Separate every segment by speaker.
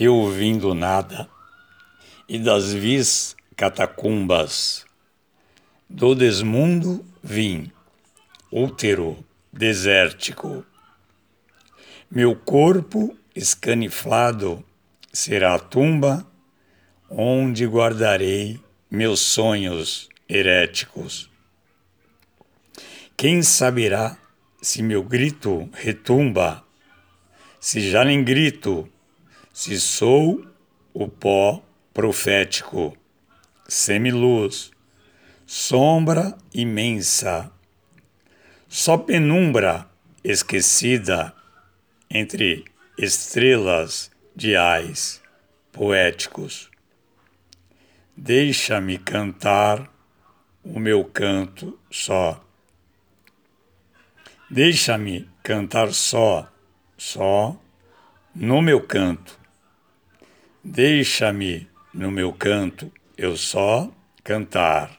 Speaker 1: Eu vim do nada e das vis catacumbas, do desmundo vim, útero desértico. Meu corpo escaniflado será a tumba onde guardarei meus sonhos heréticos. Quem saberá se meu grito retumba, se já nem grito, se sou o pó profético, semiluz, sombra imensa, só penumbra esquecida entre estrelas de ais poéticos. Deixa-me cantar o meu canto só. Deixa-me cantar só, só no meu canto. Deixa-me no meu canto eu só cantar.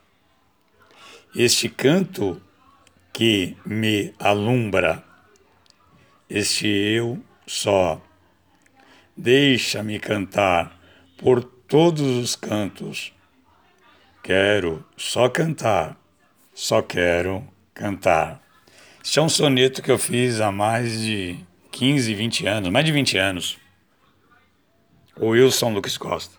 Speaker 1: Este canto que me alumbra, este eu só. Deixa-me cantar por todos os cantos. Quero só cantar, só quero cantar. Este é um soneto que eu fiz há mais de 15, 20 anos, mais de 20 anos. Wilson Lucas Costa.